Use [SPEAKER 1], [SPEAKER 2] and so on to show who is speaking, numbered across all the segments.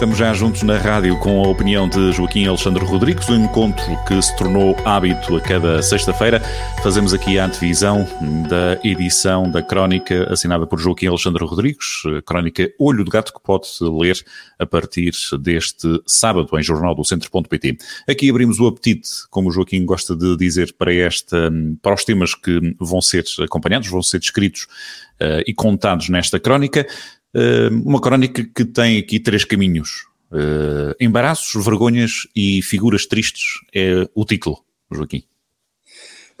[SPEAKER 1] Estamos já juntos na rádio com a opinião de Joaquim Alexandre Rodrigues, um encontro que se tornou hábito a cada sexta-feira. Fazemos aqui a antevisão da edição da crónica assinada por Joaquim Alexandre Rodrigues, crónica Olho de Gato, que pode ler a partir deste sábado em jornaldocentro.pt. Aqui abrimos o apetite, como Joaquim gosta de dizer, para, esta, para os temas que vão ser acompanhados, vão ser descritos uh, e contados nesta crónica. Uh, uma crónica que tem aqui três caminhos. Uh, embaraços, vergonhas e figuras tristes é o título, Joaquim.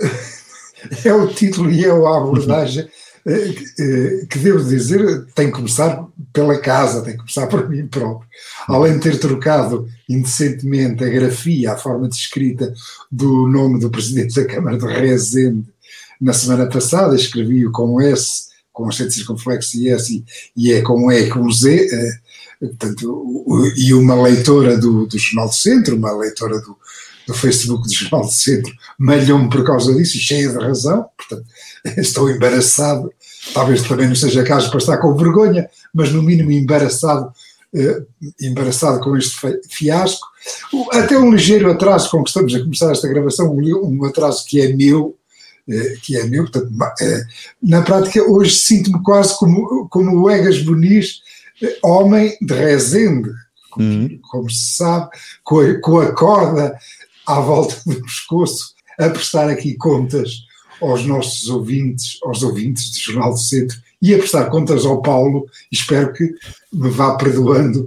[SPEAKER 2] É o título e é a abordagem uh, que devo dizer tem que começar pela casa, tem que começar por mim próprio. Além de ter trocado indecentemente a grafia, a forma de escrita do nome do Presidente da Câmara de Rezende na semana passada, escrevi-o com S com acento circunflexo e S e é com E com Z, eh, portanto, e uma leitora do, do Jornal do Centro, uma leitora do, do Facebook do Jornal do Centro, malhou-me por causa disso, cheia de razão, portanto, estou embaraçado, talvez também não seja caso para estar com vergonha, mas no mínimo embaraçado, eh, embaraçado com este fiasco. Até um ligeiro atraso com que estamos a começar esta gravação, um atraso que é meu, que é meu. Portanto, eh, na prática, hoje sinto-me quase como, como o Egas Boniz, eh, homem de Rezende, como, uhum. como se sabe, com a, com a corda à volta do pescoço, a prestar aqui contas aos nossos ouvintes, aos ouvintes do Jornal do Centro e a prestar contas ao Paulo, espero que me vá perdoando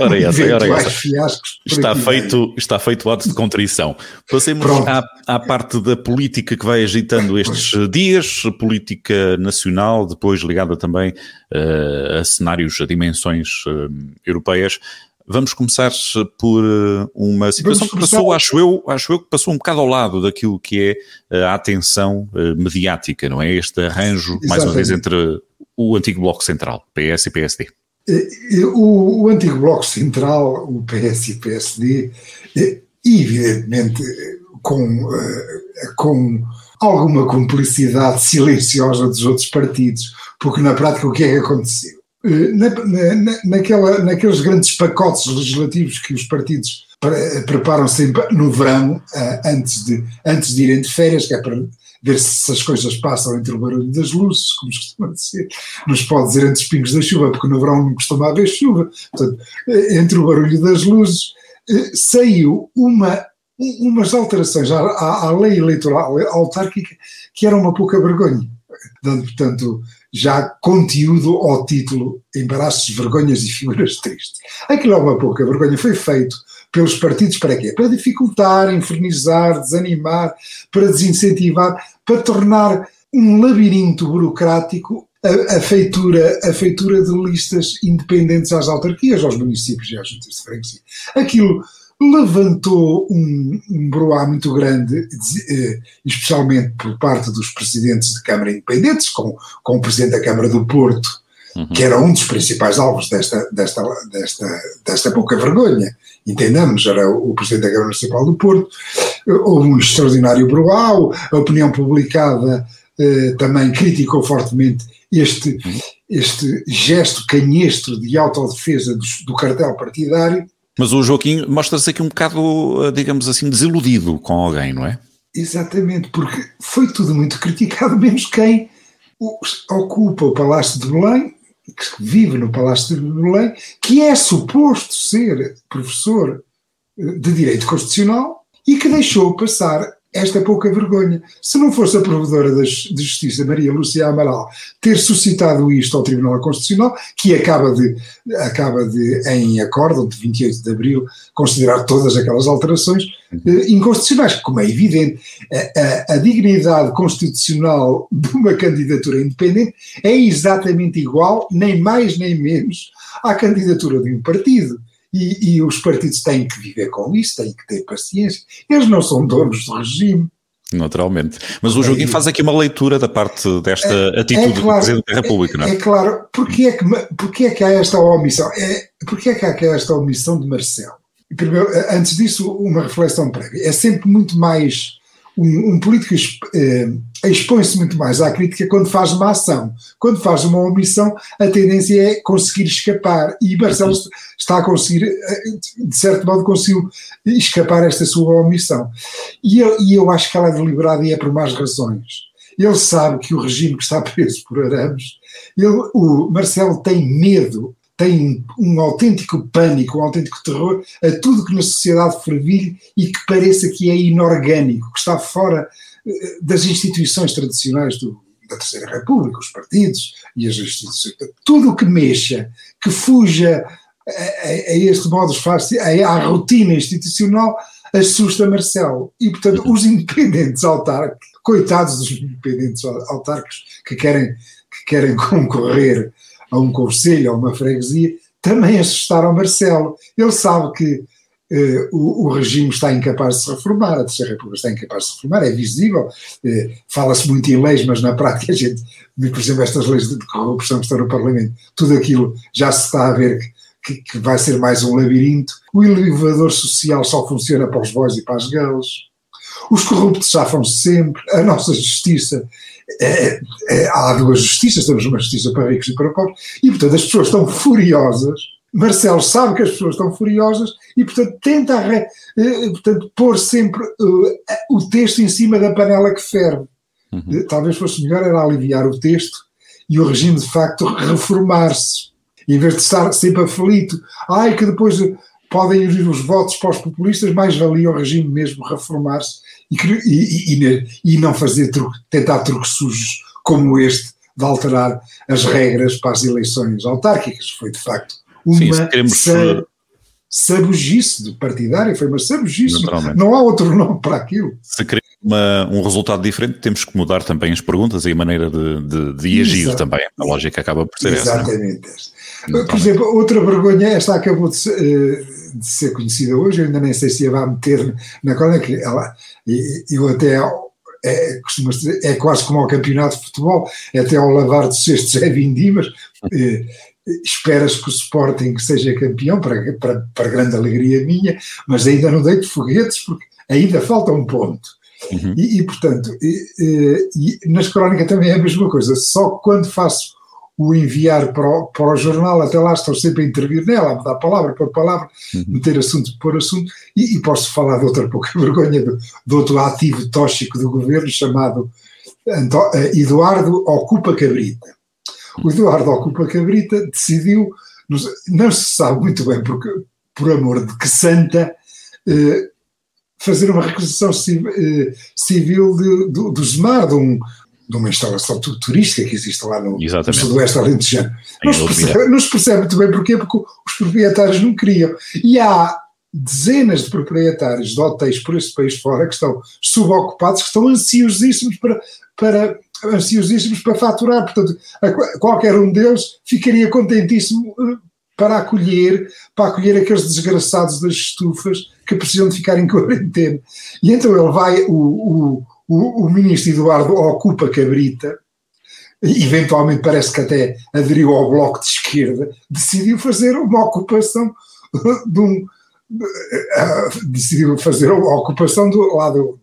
[SPEAKER 1] ora essa, ora essa. fiascos. Está feito, está feito o ato de contrição. Passemos à, à, parte da política que vai agitando estes pois. dias, política nacional, depois ligada também uh, a cenários, a dimensões uh, europeias. Vamos começar por eh, uma situação que passou, acho eu, acho eu que passou um bocado ao lado daquilo que é eh, a atenção eh, mediática, não é? Este arranjo, Exatamente. mais uma vez, entre o antigo Bloco Central, PS e PSD.
[SPEAKER 2] O, o antigo Bloco Central, o PS e PSD, evidentemente com, com alguma cumplicidade silenciosa dos outros partidos, porque na prática o que é que aconteceu? Eh, na, na, naquela, naqueles grandes pacotes legislativos que os partidos preparam sempre no verão, eh, antes de, antes de irem de férias, que é para ver se as coisas passam entre o barulho das luzes, como costuma dizer, não se pode dizer entre os pingos da chuva, porque no verão não costuma haver chuva, portanto, eh, entre o barulho das luzes, saiu uma, umas alterações à, à, à lei eleitoral autárquica que era uma pouca vergonha, dando, portanto, já conteúdo ao título Embaraços, Vergonhas e Figuras Tristes. Aquilo é uma pouca vergonha, foi feito pelos partidos para quê? Para dificultar, infernizar, desanimar, para desincentivar, para tornar um labirinto burocrático a, a, feitura, a feitura de listas independentes às autarquias, aos municípios e às juntas de freguesia. Aquilo levantou um, um broá muito grande, eh, especialmente por parte dos presidentes de Câmara independentes, com, com o presidente da Câmara do Porto, uhum. que era um dos principais alvos desta, desta, desta, desta pouca vergonha, entendamos, era o, presidente da Câmara Municipal do Porto, houve um extraordinário broá, a opinião publicada eh, também criticou fortemente este, uhum. este gesto canhestro de autodefesa do, do cartel partidário,
[SPEAKER 1] mas o Joaquim mostra-se aqui um bocado, eh, digamos assim, desiludido com alguém, não é?
[SPEAKER 2] Exatamente, porque foi tudo muito criticado, menos quem ocupa o Palácio de Belém, que vive no Palácio de Belém, que é suposto ser professor eh, de Direito Constitucional e que deixou passar esta pouca vergonha. Se não fosse a provedora de Justiça, Maria Lúcia Amaral, ter suscitado isto ao Tribunal Constitucional, que acaba de, acaba de em acordo de 28 de abril, considerar todas aquelas alterações eh, inconstitucionais, como é evidente, a, a, a, dignidade constitucional de uma candidatura independente é exatamente igual, nem mais nem menos, à candidatura de um partido. E, e, os partidos têm que viver com isso, têm que ter paciência. Eles não são donos do regime.
[SPEAKER 1] Naturalmente. Mas o Joaquim faz aqui uma leitura da parte desta é, atitude é claro, do Presidente da República, não é?
[SPEAKER 2] É claro. Porquê é que, porquê é que há esta omissão? É, porquê é que há esta omissão de Marcelo? primeiro, antes disso, uma reflexão prévia. É sempre muito mais um, um político eh, expõe-se muito mais à crítica quando faz uma ação. Quando faz uma omissão, a tendência é conseguir escapar. E Marcelo está a conseguir, eh, de certo modo, conseguiu escapar esta sua omissão. E eu, e eu acho que ela é deliberada e é por más razões. Ele sabe que o regime que está preso por arames, ele, o Marcelo tem medo tem um autêntico pânico, um autêntico terror a tudo que na sociedade fervilhe e que pareça que é inorgânico, que está fora eh, das instituições tradicionais do, da Terceira República, os partidos e as instituições. Tudo o que mexa, que fuja a, a, este modo fácil, à rotina institucional, assusta Marcelo. E, portanto, os independentes autárquicos, coitados dos independentes autárquicos que querem, que querem concorrer a um conselho, a uma freguesia, também assustaram Marcelo. Ele sabe que eh, o, o, regime está incapaz de se reformar, a Terceira República está incapaz de se reformar, é visível, eh, fala-se muito em leis, mas na prática a gente, por exemplo, estas leis de corrupção que estão no Parlamento, tudo aquilo já se está a ver que, que, vai ser mais um labirinto. O elevador social só funciona para os bois e para as girls. Os corruptos safam-se sempre, a nossa justiça é, é, há duas justiças, temos uma justiça para ricos e para pobres, e portanto as pessoas estão furiosas. Marcelo sabe que as pessoas estão furiosas e, portanto, tenta eh, portanto, pôr sempre uh, o texto em cima da panela que ferve. Uhum. Eh, talvez fosse melhor era aliviar o texto e o regime, de facto, reformar-se. Em vez de estar sempre aflito, ai que depois podem ir os votos para os populistas, mais valia o regime mesmo reformar-se e, e, e, não fazer truque, tentar truques sujos como este de alterar as regras para as eleições autárquicas. Foi de facto uma Sim, queremos... sabugice partidária, foi uma sabugice, não há outro nome para aquilo.
[SPEAKER 1] Se queremos uma, um resultado diferente, temos que mudar também as perguntas e a maneira de, de, de agir também. A lógica acaba por ser
[SPEAKER 2] é? Exatamente. essa. Exatamente. Por exemplo, outra vergonha, esta acabou de ser, eh, de ser conhecida hoje, eu ainda nem sei se a vai meter na cola, que ela, eu até é, dizer, é quase como ao campeonato de futebol, é até ao lavar de cestos é vindimas, eh, esperas que o Sporting seja campeão, para, para, para grande alegria minha, mas ainda não deito foguetes, porque ainda falta um ponto. Uhum. E, e, portanto, e, e, nas crónicas também é a mesma coisa, só quando faço o enviar para o, para o jornal, até lá estou sempre a intervir nela, a mudar palavra por palavra, uhum. meter assunto por assunto, e, e, posso falar de outra pouca vergonha, de, de outro ativo tóxico do governo chamado Anto, eh, Eduardo Ocupa Cabrita. O Eduardo Ocupa Cabrita decidiu, não se sabe muito bem porque, por amor de que santa, eh, fazer uma requisição eh, civil de, do, do Zemar, de um, de uma instalação turística que existe lá no, no sudoeste alentejano. Não se, percebe, não se percebe muito bem porquê, porque os proprietários não queriam. E há dezenas de proprietários de hotéis por este país fora que estão subocupados, que estão ansiosíssimos para, para, ansiosíssimos para faturar. Portanto, a, qualquer um deles ficaria contentíssimo eh, para acolher, para acolher aqueles desgraçados das estufas que precisam de ficar em quarentena. E então ele vai, o, o o, o ministro Eduardo ocupa Cabrita, eventualmente parece que até aderiu ao bloco de esquerda, decidiu fazer uma ocupação de um. decidiu fazer a ocupação do lado,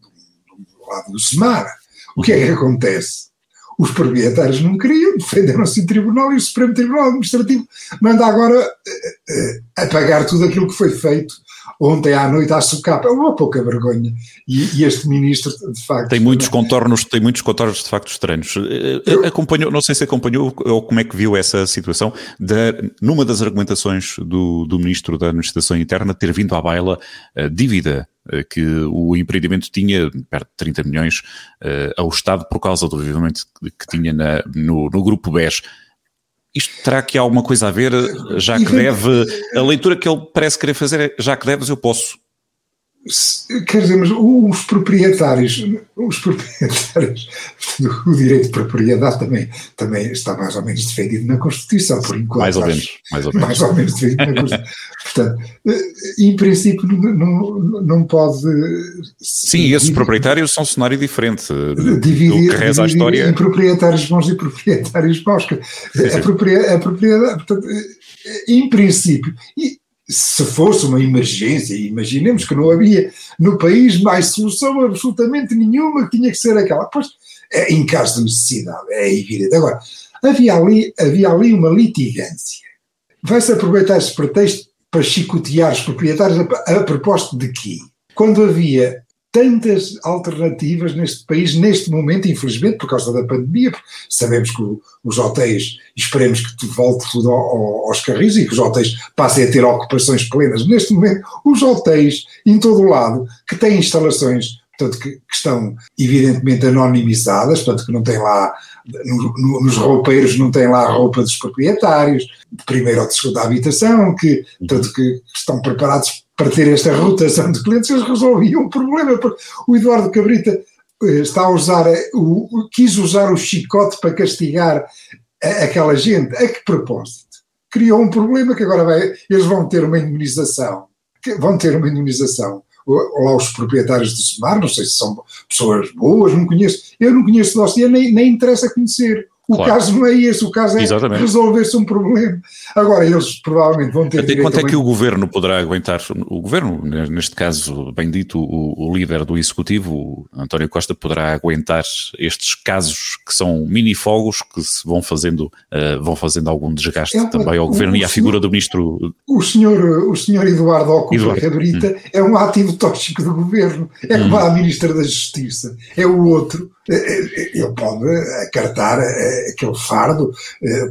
[SPEAKER 2] do lado do Semar. O que é que acontece? Os proprietários não queriam, defenderam-se em tribunal e o Supremo Tribunal Administrativo manda agora uh, apagar tudo aquilo que foi feito ontem à noite à socapa, uma pouca vergonha. E, e, este ministro, de facto.
[SPEAKER 1] Tem muitos contornos, tem muitos contornos de facto estranhos. Eh, eh, acompanhou, não sei se acompanhou ou como é que viu essa situação, de, numa das argumentações do, do ministro da Administração Interna ter vindo à baila a dívida eh, que o empreendimento tinha, perto de 30 milhões, uh, ao Estado por causa do envolvimento que, que tinha na, no, no grupo BES. Isto terá aqui alguma coisa a ver, já que deve, a leitura que ele parece querer fazer é, já que deves, eu posso.
[SPEAKER 2] Quer dizer, mas os proprietários, os proprietários, o direito de propriedade também, também está mais ou menos defendido na Constituição, por enquanto.
[SPEAKER 1] Mais ou menos. Mais ou menos,
[SPEAKER 2] mais ou menos defendido na Constituição. Portanto, em princípio não, não pode...
[SPEAKER 1] Sim, esses proprietários são um cenário diferente dividir, do que reza a história.
[SPEAKER 2] em proprietários bons e proprietários maus. A, propriedade, a propriedade, portanto, em princípio... E, se fosse uma emergência, imaginemos que não havia no país mais solução absolutamente nenhuma que tinha que ser aquela. Pois, é, em caso de necessidade, é evidente. Agora, havia ali, havia ali uma litigância. Vai-se aproveitar esse pretexto para chicotear os proprietários a, a propósito de quê? Quando havia tantas alternativas neste país, neste momento, infelizmente, por causa da pandemia, sabemos que os hotéis, esperemos que volte tudo aos carris e que os hotéis passem a ter ocupações plenas. Neste momento, os hotéis, em todo o lado, que têm instalações portanto, que, que, estão evidentemente anonimizadas, portanto, que não tem lá, no, no, nos roupeiros não tem lá a roupa dos proprietários, de primeira ou de segunda habitação, que, portanto, que estão preparados para ter esta rotação de clientes, eles resolviam o problema. O Eduardo Cabrita eh, está a usar, eh, o, quis usar o chicote para castigar aquela gente. A que propósito? Criou um problema que agora vai, eles vão ter uma indemnização, vão ter uma indemnização lá os proprietários do Semar, não sei se são pessoas boas, não conheço, eu não conheço dossiê, nem, nem interessa conhecer. O claro. caso não é esse, o caso é resolver-se um problema. Agora, eles provavelmente vão ter.
[SPEAKER 1] Até quanto é que o governo poderá aguentar? O governo, neste caso, bem dito, o, o líder do executivo, António Costa, poderá aguentar estes casos que são mini-fogos que se vão fazendo, uh, vão fazendo algum desgaste é, também ao governo e à figura do ministro.
[SPEAKER 2] O senhor, o senhor Eduardo Eduardo. Cabrita hum. é um ativo tóxico do governo, é como hum. a ministra da Justiça, é o outro ele pode acartar eh, aquele fardo,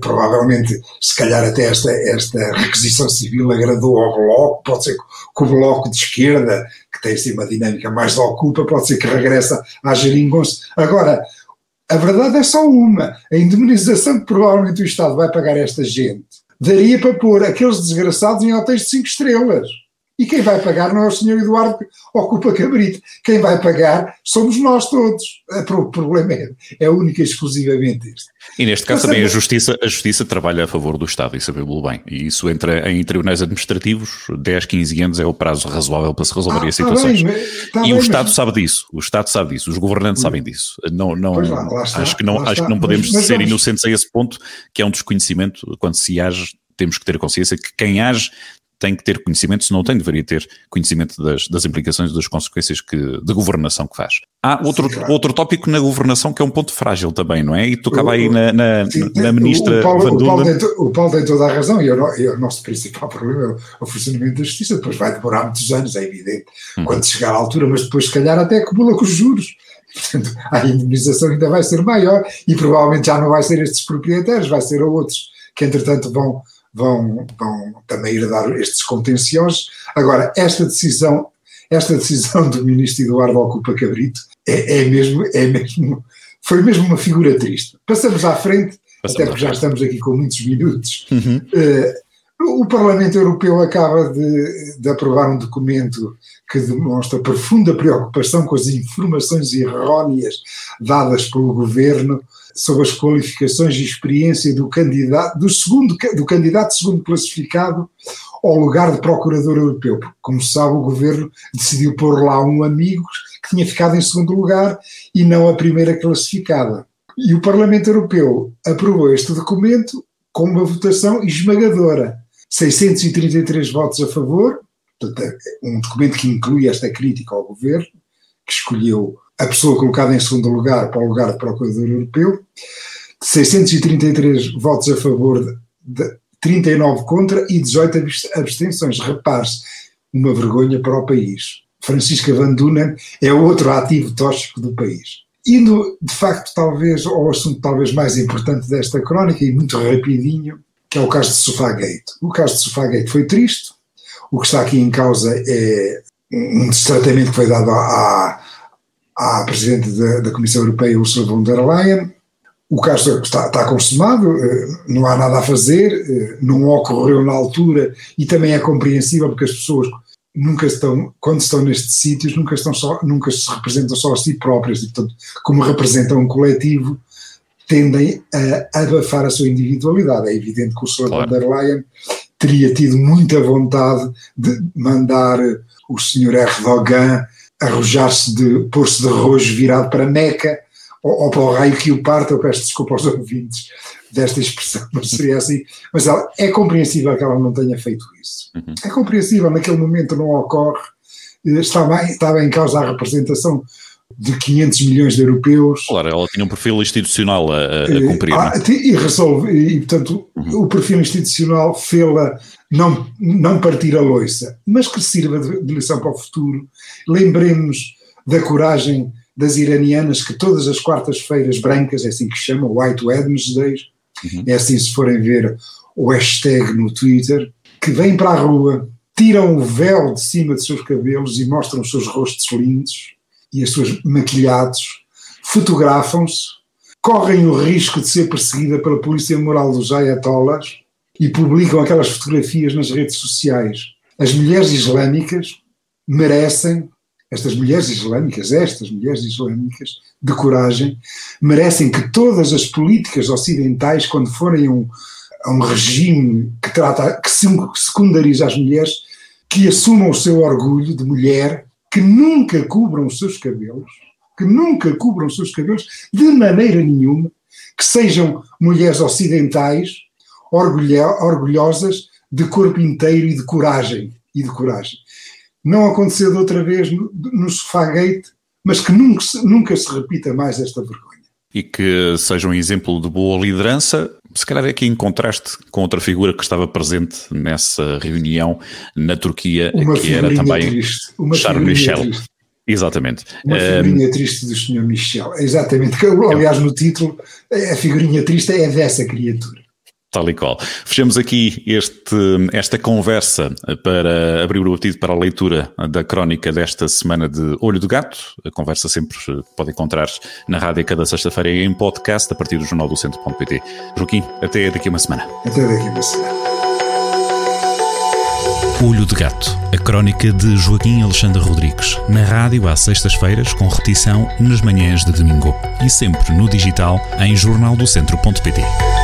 [SPEAKER 2] provavelmente, se calhar até esta, esta requisição civil agradou ao Bloco, pode ser que o Bloco de esquerda, que tem assim uma dinâmica mais de ocupa, pode ser que regressa à geringonça. Agora, a verdade é só uma, a indemnização que provavelmente o Estado vai pagar a esta gente, daria para pôr aqueles desgraçados em hotéis de 5 estrelas. E quem vai pagar não é o senhor Eduardo que ocupa Cabrito. Quem vai pagar somos nós todos. O problema é, é única e exclusivamente este.
[SPEAKER 1] E neste caso também a justiça, a justiça trabalha a favor do Estado, e sabemos bem. E isso entra em tribunais administrativos, 10, 15 anos é o prazo razoável para se resolver ah, as situações. Tá bem, tá e bem, o Estado mas... sabe disso, o Estado sabe disso, os governantes sabem disso. Não, não, lá, lá está, acho que não, acho que não podemos mas, mas ser vamos... inocentes a esse ponto, que é um desconhecimento, quando se age temos que ter consciência que quem age tem que ter conhecimento, se não tem, deveria ter conhecimento das, das implicações, das consequências que, de governação que faz. Há outro, sim, claro. outro tópico na governação que é um ponto frágil também, não é? E tocava aí na, na, sim, na ministra
[SPEAKER 2] o Paulo, Van o Paulo, tem, o Paulo tem toda a razão e, o, e o nosso principal problema é o funcionamento da justiça, depois vai demorar muitos anos, é evidente, hum. quando chegar à altura, mas depois se calhar até acumula com os juros. Portanto, a indemnização ainda vai ser maior e provavelmente já não vai ser estes proprietários, vai ser outros que entretanto vão vão, vão também herdar estes contenciosos. Agora, esta decisão, esta decisão do ministro Eduardo Ocupa Cabrito é, é, mesmo, é mesmo, foi mesmo uma figura triste. Passamos à frente, Passamos até porque já estamos aqui com muitos minutos. Uhum. Uh, o Parlamento Europeu acaba de, de, aprovar um documento que demonstra profunda preocupação com as informações erróneas dadas pelo governo sobre as qualificações e experiência do candidato, do segundo, do candidato segundo classificado ao lugar de procurador europeu, porque, como se sabe, o governo decidiu pôr lá um amigo que tinha ficado em segundo lugar e não a primeira classificada. E o Parlamento Europeu aprovou este documento com uma votação esmagadora. 633 votos a favor, é um documento que inclui esta crítica ao governo, que escolheu a pessoa colocada em segundo lugar para o lugar de Procurador Europeu, 633 votos a favor, de, 39 contra e 18 abstenções. Repare-se, uma vergonha para o país. Francisca Van Dunen é outro ativo tóxico do país. Indo, de facto, talvez ao assunto talvez mais importante desta crónica, e muito rapidinho, que é o caso de Sofagate. O caso de Sofagate foi triste, o que está aqui em causa é um destratamento que foi dado à, à Presidente da, da, Comissão Europeia, Ursula von der Leyen. O caso está, está consumado, eh, não há nada a fazer, eh, não ocorreu na altura e também é compreensível porque as pessoas nunca estão, quando estão nestes sítios, nunca, estão só, nunca se representam só a si próprias, e, portanto, como representam um coletivo, tendem a abafar a sua individualidade. É evidente que o Sr. Claro. von der Leyen teria tido muita vontade de mandar o Sr. Erdogan arrojar-se de pôr-se de rojo virado para Meca ou, ou, para o raio que o parta, eu peço desculpa aos ouvintes, desta expressão, mas seria assim. Mas ela, é compreensível que ela não tenha feito isso. Uhum. É compreensível, naquele momento não ocorre, estava, estava em causa a representação de 500 milhões de europeus.
[SPEAKER 1] Claro, ela tinha um perfil institucional a, a eh, cumprir.
[SPEAKER 2] Ah, e resolve, e portanto uhum. o perfil institucional fê-la não, não partir a loiça, mas que sirva de, de lição para o futuro. Lembremos da coragem das iranianas que todas as quartas-feiras brancas, é assim que chamam, White Wednesdays, uhum. é assim se forem ver o hashtag no Twitter, que vêm para a rua, tiram o véu de cima de seus cabelos e mostram os seus rostos lindos e as suas maquilhados, fotografam-se, correm o risco de ser perseguida pela polícia moral dos ayatollahs e publicam aquelas fotografias nas redes sociais. As mulheres islâmicas merecem, estas mulheres islâmicas, estas mulheres islâmicas de coragem, merecem que todas as políticas ocidentais, quando forem um, a um regime que trata, que secundariza as mulheres, que assumam o seu orgulho de mulher que nunca cubram os seus cabelos, que nunca cubram os seus cabelos de maneira nenhuma, que sejam mulheres ocidentais, orgulhosas de corpo inteiro e de coragem, e de coragem. Não aconteceu de outra vez no, no Sofagate, mas que nunca, nunca se repita mais esta vergonha.
[SPEAKER 1] E que seja um exemplo de boa liderança, se calhar é aqui em contraste com outra figura que estava presente nessa reunião na Turquia, uma que era também triste, Charles Michel. Triste. Exatamente.
[SPEAKER 2] Uma figurinha um, triste do Sr. Michel. Exatamente. Aliás, no título, a figurinha triste é dessa criatura.
[SPEAKER 1] Tal e qual. Fechamos aqui este, esta conversa para abrir o apetite para a leitura da crónica desta semana de Olho do Gato. A conversa sempre pode encontrar na rádio cada sexta-feira em podcast a partir do jornal do centro.pt. Joaquim, até daqui a uma semana.
[SPEAKER 2] Até daqui a uma semana.
[SPEAKER 1] Olho de Gato, a crónica de Joaquim Alexandre Rodrigues, na rádio às sextas-feiras, com repetição nas manhãs de domingo e sempre no digital em jornaldocentro.pt.